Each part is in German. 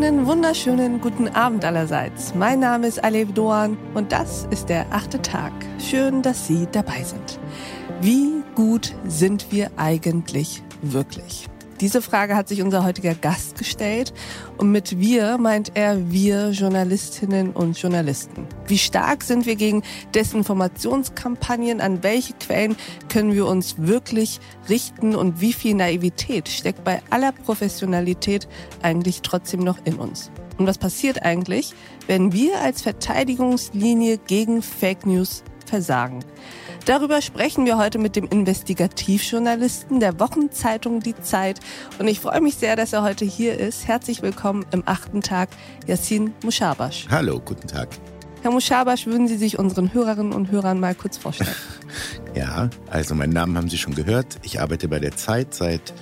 wunderschönen guten Abend allerseits. Mein Name ist Alev Doan und das ist der achte Tag. Schön, dass Sie dabei sind. Wie gut sind wir eigentlich wirklich? Diese Frage hat sich unser heutiger Gast gestellt und mit wir meint er wir Journalistinnen und Journalisten. Wie stark sind wir gegen Desinformationskampagnen? An welche Quellen können wir uns wirklich richten und wie viel Naivität steckt bei aller Professionalität eigentlich trotzdem noch in uns? Und was passiert eigentlich, wenn wir als Verteidigungslinie gegen Fake News versagen? Darüber sprechen wir heute mit dem Investigativjournalisten der Wochenzeitung Die Zeit. Und ich freue mich sehr, dass er heute hier ist. Herzlich willkommen im achten Tag, Yassin Mushabash. Hallo, guten Tag. Herr Mushabash, würden Sie sich unseren Hörerinnen und Hörern mal kurz vorstellen? ja, also meinen Namen haben Sie schon gehört. Ich arbeite bei der Zeit seit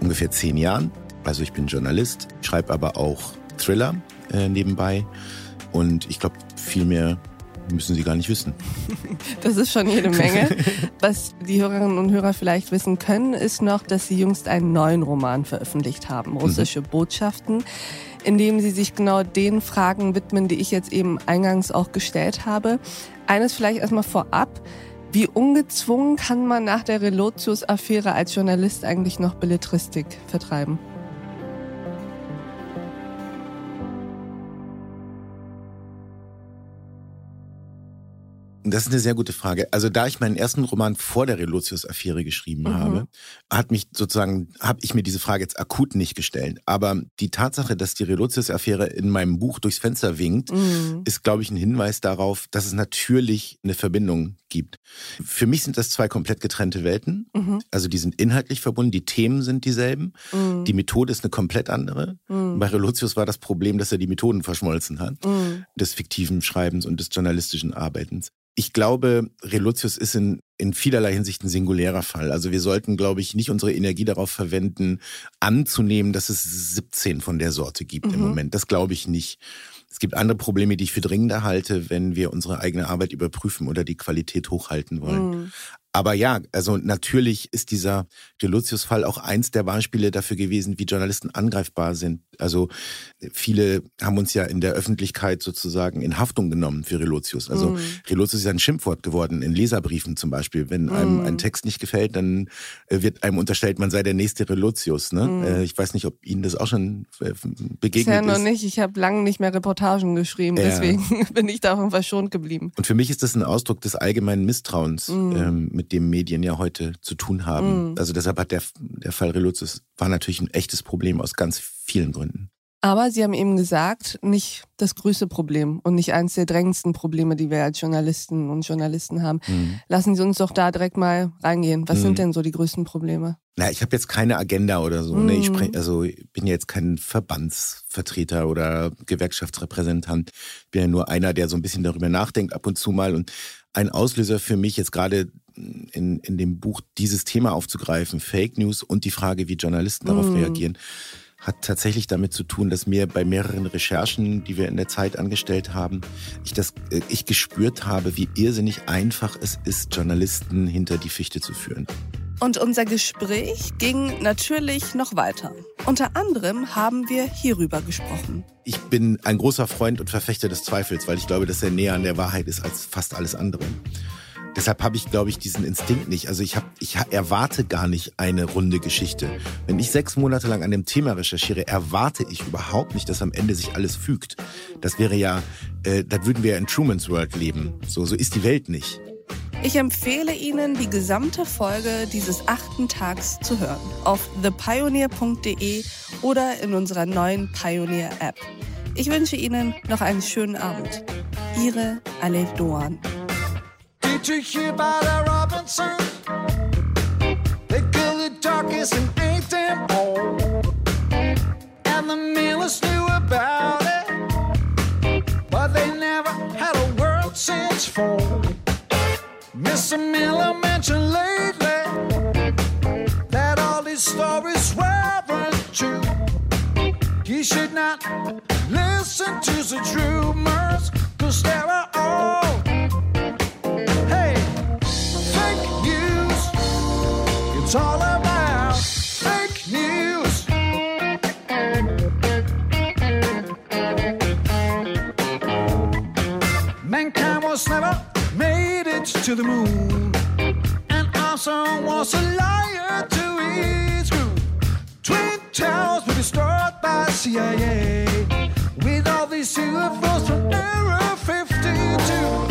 ungefähr zehn Jahren. Also ich bin Journalist, schreibe aber auch Thriller äh, nebenbei. Und ich glaube, viel mehr müssen Sie gar nicht wissen. Das ist schon jede Menge. Was die Hörerinnen und Hörer vielleicht wissen können, ist noch, dass Sie jüngst einen neuen Roman veröffentlicht haben, Russische mhm. Botschaften, in dem Sie sich genau den Fragen widmen, die ich jetzt eben eingangs auch gestellt habe. Eines vielleicht erstmal vorab. Wie ungezwungen kann man nach der Relotius-Affäre als Journalist eigentlich noch Belletristik vertreiben? Das ist eine sehr gute Frage. Also da ich meinen ersten Roman vor der Relotius-Affäre geschrieben mhm. habe, hat mich sozusagen, habe ich mir diese Frage jetzt akut nicht gestellt. Aber die Tatsache, dass die Relotius-Affäre in meinem Buch durchs Fenster winkt, mhm. ist, glaube ich, ein Hinweis darauf, dass es natürlich eine Verbindung gibt. Für mich sind das zwei komplett getrennte Welten. Mhm. Also die sind inhaltlich verbunden, die Themen sind dieselben, mhm. die Methode ist eine komplett andere. Mhm. Bei Relotius war das Problem, dass er die Methoden verschmolzen hat, mhm. des fiktiven Schreibens und des journalistischen Arbeitens ich glaube, Relotius ist in, in vielerlei Hinsicht ein singulärer Fall. Also wir sollten, glaube ich, nicht unsere Energie darauf verwenden, anzunehmen, dass es 17 von der Sorte gibt mhm. im Moment. Das glaube ich nicht. Es gibt andere Probleme, die ich für dringender halte, wenn wir unsere eigene Arbeit überprüfen oder die Qualität hochhalten wollen. Mhm. Aber ja, also natürlich ist dieser Relotius-Fall auch eins der Beispiele dafür gewesen, wie Journalisten angreifbar sind. Also viele haben uns ja in der Öffentlichkeit sozusagen in Haftung genommen für Relotius. Also mm. Relotius ist ein Schimpfwort geworden in Leserbriefen zum Beispiel. Wenn einem mm. ein Text nicht gefällt, dann äh, wird einem unterstellt, man sei der nächste Relotius. Ne? Mm. Ich weiß nicht, ob Ihnen das auch schon äh, begegnet Bisher ist. noch nicht. Ich habe lange nicht mehr Reportagen geschrieben, ja. deswegen bin ich davon verschont geblieben. Und für mich ist das ein Ausdruck des allgemeinen Misstrauens mm. ähm, mit dem Medien ja heute zu tun haben. Mhm. Also deshalb hat der, der Fall Relotius war natürlich ein echtes Problem aus ganz vielen Gründen. Aber Sie haben eben gesagt, nicht das größte Problem und nicht eines der drängendsten Probleme, die wir als Journalisten und Journalisten haben. Mhm. Lassen Sie uns doch da direkt mal reingehen. Was mhm. sind denn so die größten Probleme? Na, ich habe jetzt keine Agenda oder so. Mhm. Ne? Ich sprech, also ich bin ja jetzt kein Verbandsvertreter oder Gewerkschaftsrepräsentant. Ich bin ja nur einer, der so ein bisschen darüber nachdenkt ab und zu mal. Und ein Auslöser für mich jetzt gerade in, in dem Buch dieses Thema aufzugreifen, Fake News und die Frage, wie Journalisten darauf mm. reagieren, hat tatsächlich damit zu tun, dass mir bei mehreren Recherchen, die wir in der Zeit angestellt haben, ich das, äh, ich gespürt habe, wie irrsinnig einfach es ist, Journalisten hinter die Fichte zu führen. Und unser Gespräch ging natürlich noch weiter. Unter anderem haben wir hierüber gesprochen. Ich bin ein großer Freund und Verfechter des Zweifels, weil ich glaube, dass er näher an der Wahrheit ist als fast alles andere. Deshalb habe ich, glaube ich, diesen Instinkt nicht. Also ich, hab, ich erwarte gar nicht eine runde Geschichte. Wenn ich sechs Monate lang an dem Thema recherchiere, erwarte ich überhaupt nicht, dass am Ende sich alles fügt. Das wäre ja, äh, da würden wir ja in Truman's World leben. So, so ist die Welt nicht. Ich empfehle Ihnen, die gesamte Folge dieses achten Tags zu hören. Auf thepioneer.de oder in unserer neuen Pioneer-App. Ich wünsche Ihnen noch einen schönen Abend. Ihre Alef Doan. You hear about our Robinson? They killed the darkest and ain't them all. And the Millers knew about it, but they never had a world since fall. Mr. Miller mentioned lately that all these stories weren't true. He should not listen to the rumors, cause there are it's all about fake news. Mankind was never made it to the moon, and Armstrong was a liar to his crew. Twin towers were destroyed by CIA with all these UFOs from era 52.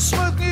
smoking.